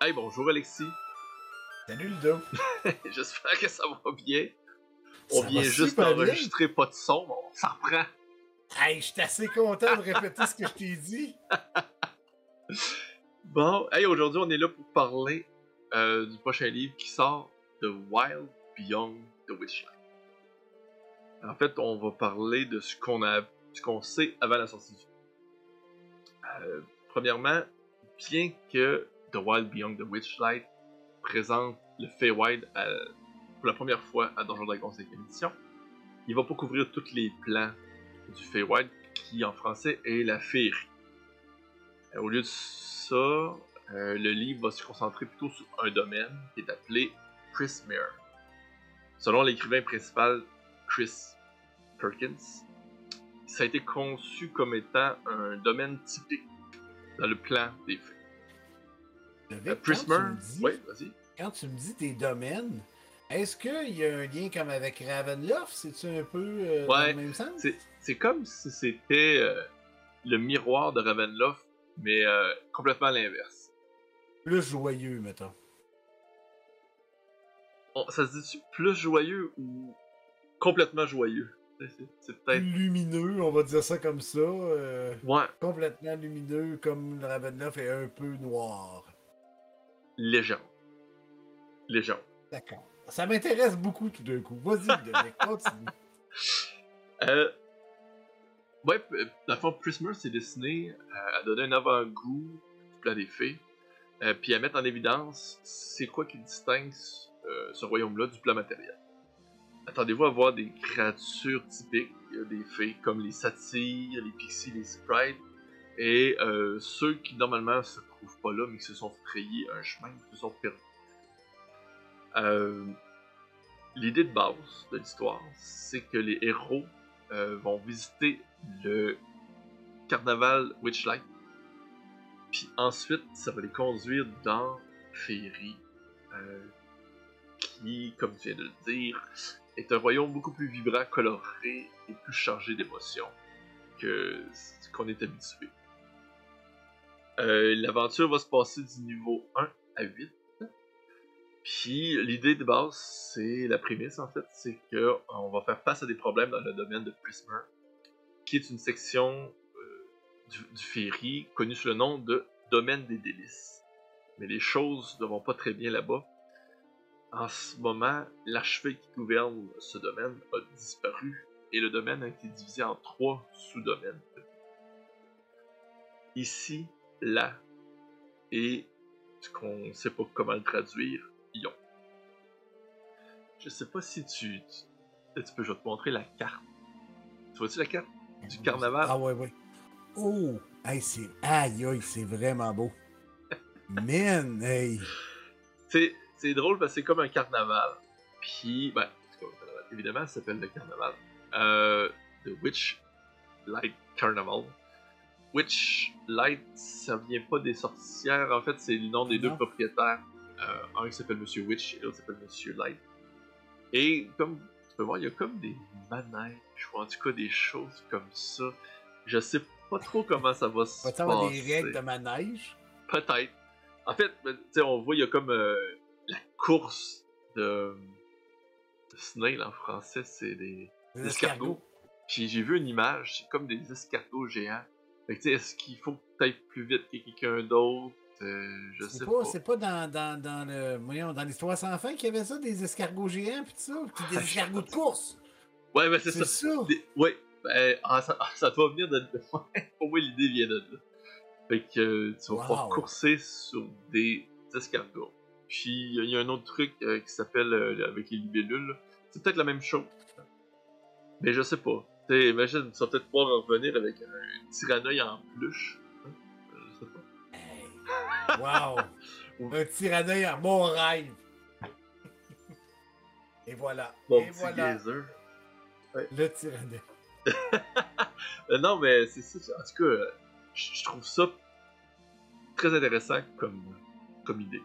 Hey, bonjour Alexis. Salut Ludo. J'espère que ça va bien. On Ça vient juste super bien. enregistrer pas de son, mais on s'en reprend. Hey, je suis assez content de répéter ce que je t'ai dit. Bon, hey, aujourd'hui on est là pour parler euh, du prochain livre qui sort, The Wild Beyond the Witchlight. En fait, on va parler de ce qu'on a, ce qu'on sait avant la sortie du film. Euh, premièrement, bien que The Wild Beyond the Witchlight présente le Feywild à- pour la première fois à Donjon Dragon 5 édition, il va pas couvrir tous les plans du Feywild qui en français est la féerie. Euh, Au lieu de ça, euh, le livre va se concentrer plutôt sur un domaine qui est appelé Chrismere. Selon l'écrivain principal Chris Perkins, ça a été conçu comme étant un domaine typique dans le plan des fées. Euh, quand, tu Prismer, me dis, oui, vas-y. quand tu me dis tes domaines, est-ce qu'il y a un lien comme avec Ravenloft? C'est-tu un peu euh, dans Ouais, le même sens? C'est- comme si c'était euh, le miroir de Ravenloft, mais euh, complètement à l'inverse. Plus joyeux, mettons. On- Ça se dit plus joyeux ou complètement joyeux? C'est- peut-être. lumineux, on va dire ça comme ça. euh, Ouais, complètement lumineux, comme le Ravenloft est un peu noir. Légende. Légende. D'accord. Ça m'intéresse beaucoup tout d'un coup. Vas-y, continue. Euh, ouais, dans le fond, Prismer s'est dessiné euh, à donner un avant-goût du plan des fées, euh, puis à mettre en évidence c'est quoi qui distingue euh, ce royaume-là du plan matériel. Attendez-vous à voir des créatures typiques des fées, comme les satyres, les pixies, les sprites, et ceux qui normalement se pas là, mais qui se sont frayés un chemin, qui se sont perdus. Euh, L'idée de base de l'histoire, c'est que les héros euh, vont visiter le carnaval Witchlight. Puis ensuite, ça va les conduire dans Féerie, euh, qui, comme tu viens de le dire, est un royaume beaucoup plus vibrant, coloré et plus chargé d'émotions que ce qu'on est habitué. Euh, L'aventure va se passer du niveau 1 à 8. Puis l'idée de base, c'est la prémisse en fait, c'est que on va faire face à des problèmes dans le domaine de Prismer, qui est une section euh, du, du connue sous le nom de Domaine des délices. Mais les choses ne vont pas très bien là-bas. En ce moment, l'archevêque qui gouverne ce domaine a disparu et le domaine a été divisé en trois sous-domaines. Ici, là et ce qu'on ne sait pas comment le traduire, Ion. Je sais pas si tu, tu, tu peux, je vais te montrer la carte. Tu vois-tu la carte du carnaval? Ah ouais, ouais. Oh! Hey, c'est... Aïe, aïe, c'est vraiment beau. Man, hey! C'est, c'est drôle parce que c'est comme un carnaval. Puis, ben, c'est comme un carnaval. Évidemment, ça s'appelle le carnaval. Euh, The Witch Light Carnival. Witch Light, ça vient pas des sorcières. En fait, c'est le nom des Non. deux propriétaires. Euh, un qui s'appelle Monsieur Witch et l'autre s'appelle Monsieur Light. Et comme tu peux voir, il y a comme des manèges, ou en tout cas des choses comme ça. Je sais pas trop comment ça va se Va-tu avoir des passer. règles de manège? Peut-être. En fait, ben, tu sais, on voit, il y a comme euh, la course de, snail en français, c'est des Des escargots. Puis j'ai vu une image, c'est comme des escargots géants. Fait que, tu sais, est-ce qu'il faut peut-être plus vite que quelqu'un d'autre? Euh, Je sais pas. pas, c'est pas dans, dans, dans le. Voyons, dans l'histoire sans fin qu'il y avait ça, des escargots géants pis tout ça, pis des escargots de course? Ouais, mais c'est C'est ça. ça. Des- Ouais, ben, ah, ça, ah, ça doit venir de. Pour moi, l'idée vient de là. Fait que euh, tu vas Wow. pouvoir courser sur des escargots. Puis il y a un autre truc euh, qui s'appelle avec les libellules. là. C'est peut-être la même chose. Mais je sais pas. T'sais, imagine, tu vas peut-être pouvoir revenir avec un tyranneuil en peluche. Hein? Je sais pas. Hey. Wow! Un tyranneuil en mon rêve! Et voilà. Mon Et petit voilà. Le tyranneuil. Euh, non, mais c'est ça. En tout cas, je je trouve ça très intéressant comme, comme idée.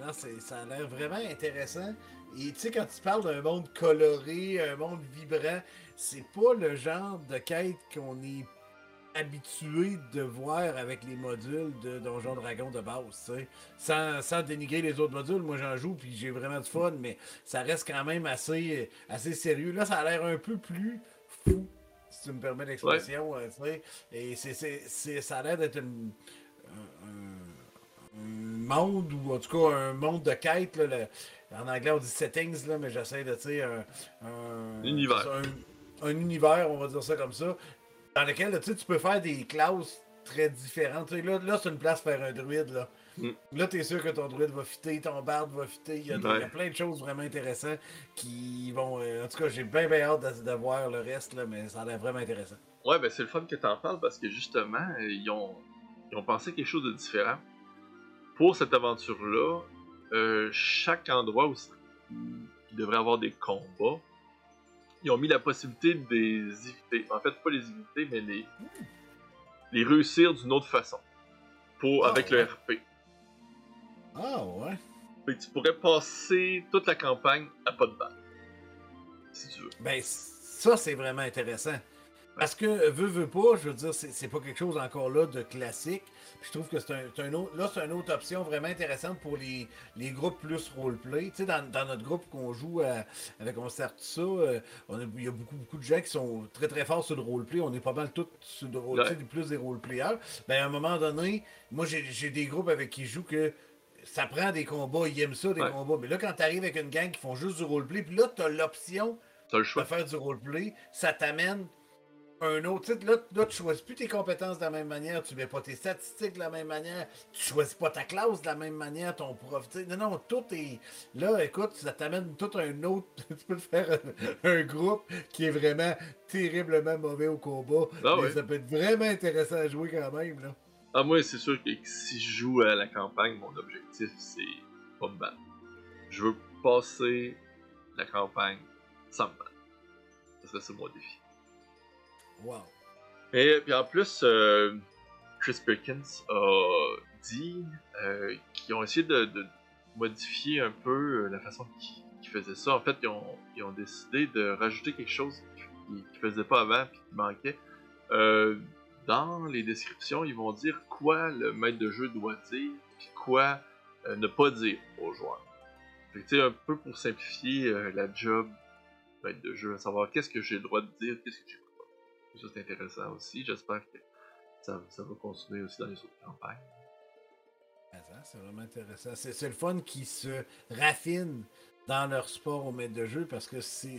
Non, ça a l'air vraiment intéressant. Et tu sais, quand tu parles d'un monde coloré, un monde vibrant, c'est pas le genre de quête qu'on est habitué de voir avec les modules de Donjon Dragon de base. Sans, sans dénigrer les autres modules, moi j'en joue puis j'ai vraiment du fun, mais ça reste quand même assez, assez sérieux. Là, ça a l'air un peu plus fou, si tu me permets l'expression, euh, tu sais. Et c'est, c'est, c'est- ça a l'air d'être une- un, un- un monde, ou en tout cas un monde de quête, là, le- en anglais on dit settings, là, mais j'essaie de, tu sais, un, un- Univers. Un, un univers, on va dire ça comme ça, dans lequel tu tu peux faire des classes très différentes. Tu là, là c'est une place pour faire un druide. Là, Mm. là tu es sûr que ton druide va fitter, ton barde va fitter. Il y, a, y plein de choses vraiment intéressantes qui vont. euh, en tout cas, j'ai bien, bien hâte de, de voir le reste, là, mais ça a l'air vraiment intéressant. Ouais, ben c'est le fun que t'en parles parce que justement, euh, ils ont, ils ont pensé quelque chose de différent. Pour cette aventure-là, euh, chaque endroit où il devrait avoir des combats, ils ont mis la possibilité de les éviter. En fait, pas les éviter, mais les, les réussir d'une autre façon. Pour, Ah, avec ouais. le RP. Ah ouais. Fait que tu pourrais passer toute la campagne à pas de balle. Si tu veux. Ben, ça, c'est vraiment intéressant. Parce que, veux, veux pas, je veux dire, c'est pas quelque chose encore là de classique. Puis je trouve que c'est un, autre, là, c'est une autre option vraiment intéressante pour les, les groupes plus roleplay. Tu sais, dans, dans notre groupe qu'on joue à- avec On sert ça, euh, on a- il y a beaucoup, beaucoup de gens qui sont très, très forts sur le roleplay. On est pas mal tous sur le roleplay, Ouais. du plus des roleplayers. Ben, à un moment donné, moi, j'ai des groupes avec qui je joue que ça prend des combats, ils aiment ça, des Ouais. combats. Mais là, quand t'arrives avec une gang qui font juste du roleplay, puis là, t'as l'option T'as le de faire du roleplay, ça t'amène un autre titre. Là, là, tu choisis plus tes compétences de la même manière, tu mets pas tes statistiques de la même manière, tu choisis pas ta classe de la même manière, ton prof. Non, non, tout est. Là, écoute, ça t'amène tout un autre. tu peux faire un, un groupe qui est vraiment terriblement mauvais au combat. Ah mais ça peut être vraiment intéressant à jouer quand même. Là. Ah, moi, c'est sûr que si je joue à la campagne, mon objectif, c'est pas me battre. Je veux passer la campagne sans me battre. Ça serait ça mon défi. Wow. Et puis en plus, euh, Chris Perkins a dit euh, qu'ils ont essayé de, modifier un peu euh, la façon qu'ils faisaient ça. En fait, ils ont, décidé de rajouter quelque chose qu'ils ne faisaient pas avant et qui manquait. Dans les descriptions, ils vont dire quoi le maître de jeu doit dire puis quoi ne pas dire aux joueurs. Fait un peu pour simplifier la job maître de jeu, à savoir qu'est-ce que j'ai le droit de dire, qu'est-ce que j'ai pas Ça, c'est intéressant aussi. J'espère que ça, ça va continuer aussi dans les autres campagnes. Attends, C'est vraiment intéressant. C'est le fun qui se raffinent dans leur sport au maître de jeu parce que c'est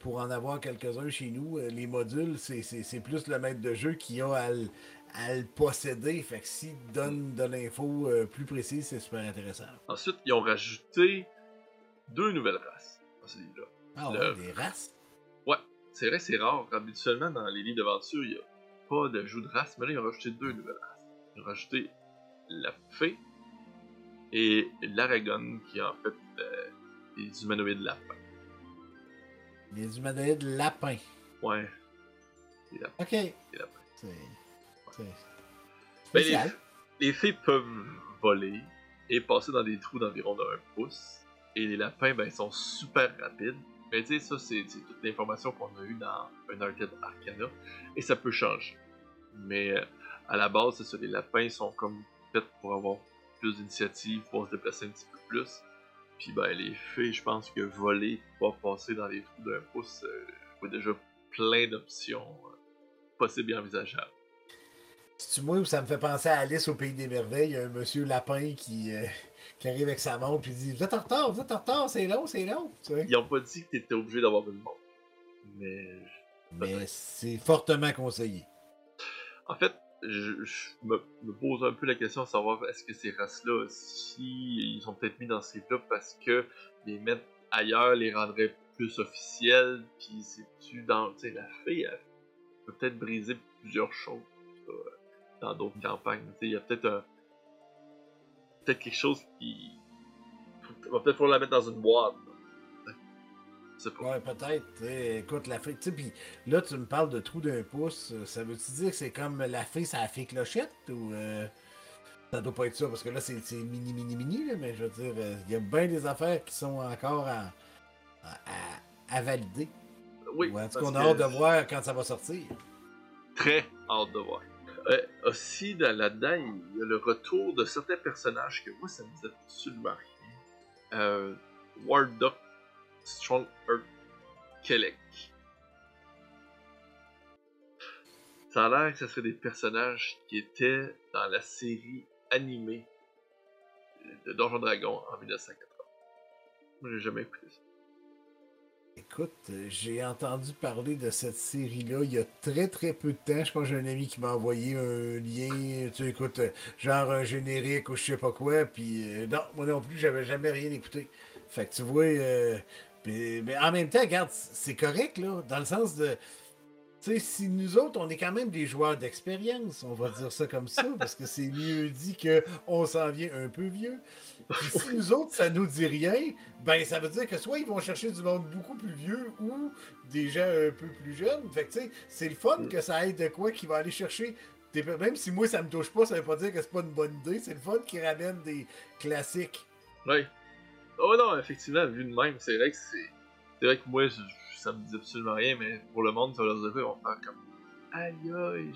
pour en avoir quelques-uns chez nous, euh, les modules, c'est- plus le maître de jeu qui a à, le- à le posséder. Fait que s'il donne de l'info euh, plus précise, c'est super intéressant. Ensuite, ils ont rajouté deux nouvelles races dans ce livre-là. Ah Le- ouais, des races? C'est vrai, c'est rare. Habituellement, dans les livres d'aventure, il n'y a pas d'ajout de race, mais là, ils ont rajouté deux nouvelles races. Ils ont rajouté la fée et l'aragon, qui est en fait euh, des humanoïdes lapins. Les humanoïdes lapins. Ouais, lapins. Ok. Lapins. C'est. Ben, les, les fées peuvent voler et passer dans des trous d'environ d'un pouce. Et les lapins, ben, ils sont super rapides. Mais tu sais, ça, c'est toute l'information qu'on a eue dans un arcade Arcana. Et ça peut changer. Mais euh, à la base, c'est ça, les lapins sont comme faits pour avoir plus d'initiative, pour se déplacer un petit peu plus. Puis ben, les fées, je pense que voler, pouvoir passer dans les trous d'un pouce, euh, je vois déjà plein d'options euh, possibles et envisageables. C'est-tu moi où ça me fait penser à Alice au Pays des Merveilles, il y a un monsieur lapin qui, euh, qui arrive avec sa montre et dit Vous êtes en retard, vous êtes en retard, c'est long, c'est long. Tu sais. Ils ont pas dit que t'étais obligé d'avoir une montre. Mais Mais c'est fortement conseillé. en fait, je, je me, me pose un peu la question de savoir est-ce que ces races-là, si ils sont peut-être mis dans ces livres parce que les mettre ailleurs les rendrait plus officiels, puis c'est-tu dans. Tu sais, la fée, elle peut peut-être briser plusieurs choses ça, dans d'autres campagnes. Il y a peut-être. Peut-être quelque chose qui. Il va peut-être falloir la mettre dans une boîte. pas. Ouais, peut-être. Écoute, la fée. Puis là, tu me parles de trou d'un pouce. Ça veut-tu dire que c'est comme la fée, ça a fait clochette ou. euh, Ça doit pas être ça, parce que là, c'est mini, mini, mini, là, mais je veux dire, euh, il y a bien des affaires qui sont encore à, à, à- valider. Oui, Ou en tout cas, on a hâte de voir quand ça va sortir. très hâte de voir. Euh, aussi, dans- là-dedans, il y a le retour de certains personnages que moi, ça me disait absolument rien. Euh, Warduck, Strong Earth, Kelek. Ça a l'air que ce serait des personnages qui étaient dans la série animée de Donjon Dragon en 1980. Moi, j'ai jamais écouté ça. Écoute, j'ai entendu parler de cette série-là il y a très très peu de temps. Je pense que j'ai un ami qui m'a envoyé un lien, tu sais, écoute, genre un générique ou je sais pas quoi, puis euh, non, moi non plus, j'avais jamais rien écouté. Fait que tu vois, euh, mais en même temps, regarde, c'est correct, là, dans le sens de. Sais, si nous autres, on est quand même des joueurs d'expérience, on va dire ça comme ça, parce que c'est mieux dit qu'on s'en vient un peu vieux. Si nous autres, ça nous dit rien, ben ça veut dire que soit ils vont chercher du monde beaucoup plus vieux ou des gens un peu plus jeunes. Fait que tu sais, c'est le fun que ça aide de quoi qui va aller chercher. Même si moi ça me touche pas, ça veut pas dire que c'est pas une bonne idée. C'est le fun qui ramène des classiques. Oui. Oh non, effectivement, vu de même, c'est vrai que c'est. C'est vrai que moi, je- ça me dit absolument rien, mais pour le monde, ça va leur dire, ils vont faire comme. Aïe aïe,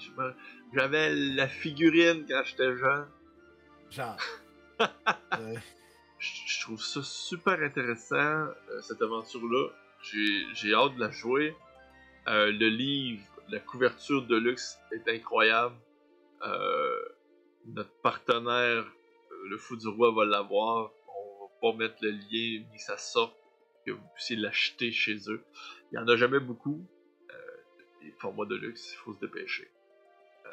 j'avais la figurine quand j'étais jeune. Genre. Euh, Je, je trouve ça super intéressant, euh, cette aventure-là. J'ai j'ai hâte de la jouer. Euh, le livre, la couverture de luxe est incroyable. Euh, notre partenaire, le Fou du Roi, va l'avoir. On va pas mettre le lien ni que ça sorte, que vous puissiez l'acheter chez eux. Il y en a jamais beaucoup. Euh, des formats de luxe, il faut se dépêcher. Euh,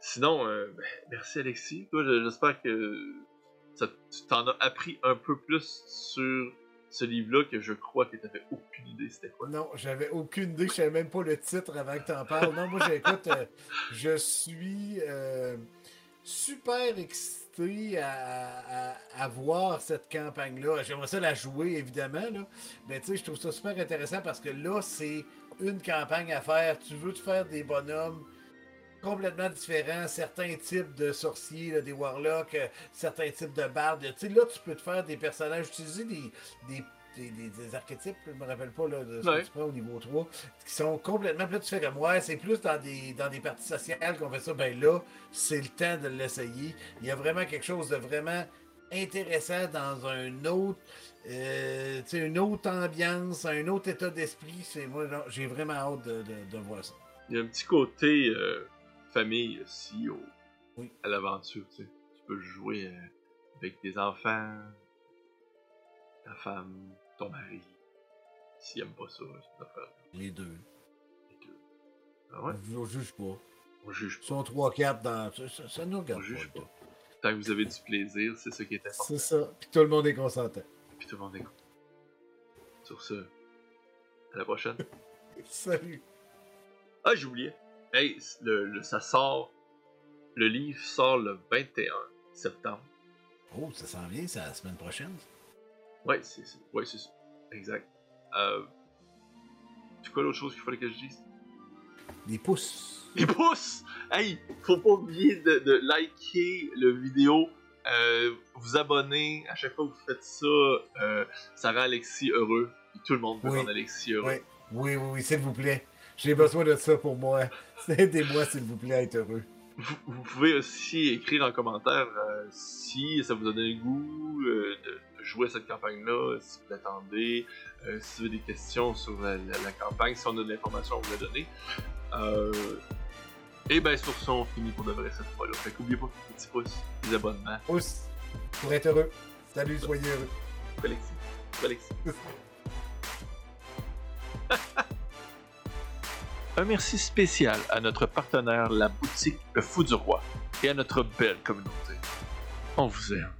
sinon, euh, ben, merci Alexis. J'espère que tu t'en as appris un peu plus sur ce livre-là que je crois que t'avais aucune idée c'était quoi. non, j'avais aucune idée, je savais même pas le titre avant que t'en parles. Non, moi j'écoute, euh, je suis euh, super excité à, voir cette campagne-là. J'aimerais ça la jouer, évidemment, là. mais tu sais, je trouve ça super intéressant parce que là, c'est une campagne à faire. Tu veux te faire des bonhommes complètement différents, certains types de sorciers, des warlocks, euh, certains types de bardes. Tu sais, là, tu peux te faire des personnages, utiliser des, des, des, des- des archétypes, je me rappelle pas là, de ce Ouais. que tu prends au niveau 3, qui sont complètement plus différents. Ouais, c'est plus dans des, dans des parties sociales qu'on fait ça. Ben là, c'est le temps de l'essayer. Il y a vraiment quelque chose de vraiment intéressant dans un autre, euh, tu sais, une autre ambiance, un autre état d'esprit. C'est moi, j'ai vraiment hâte de, de- de voir ça. Il y a un petit côté euh, famille aussi au, Oui. à l'aventure. Tu, sais. tu peux jouer euh, avec tes enfants, ta femme, ton mari. S'ils aiment pas ça, affaire. Les deux. les deux. Ah ouais? Ne juge pas. On juge Ils pas. sont 3-4 dans. Ça, ça, ça nous regarde On juge pas. pas. Tant que vous avez du plaisir, c'est ça qui est important. C'est ça. Puis tout le monde est consentant. Puis tout le monde est content. Sur ce, à la prochaine. Salut. Ah, j'ai oublié. Hey, le, le- ça sort. Le livre sort le 21 septembre. Oh, ça s'en vient, c'est la semaine prochaine. Ouais, c'est ouais, c'est ça. Exact. Euh, c'est quoi l'autre chose qu'il fallait que je dise? Des pouces. Les pouces! Hey, faut pas oublier de, de liker le vidéo, euh, vous abonner. À chaque fois que vous faites ça, euh, ça rend Alexis heureux. Tout le monde peut Oui. rendre Alexis heureux. Oui, oui, oui, oui, s'il vous plaît. J'ai besoin de ça pour moi. Aidez-moi, s'il vous plaît, à être heureux. Vous, vous pouvez aussi écrire en commentaire euh, si ça vous a donné le goût de jouer à cette campagne-là, si vous l'attendez, euh, si vous avez des questions sur la, la- la campagne, si on a de l'information à vous la donner. Euh, et ben sur ça, on finit pour de vrai cette fois-là. Fait qu'oubliez pas les petits pouces, les abonnements. Pouce. Pour être heureux. Salut, soyez heureux. Alexis. Alexis. Un merci spécial à notre partenaire, la boutique Le Fou du Roi, et à notre belle communauté. On vous aime.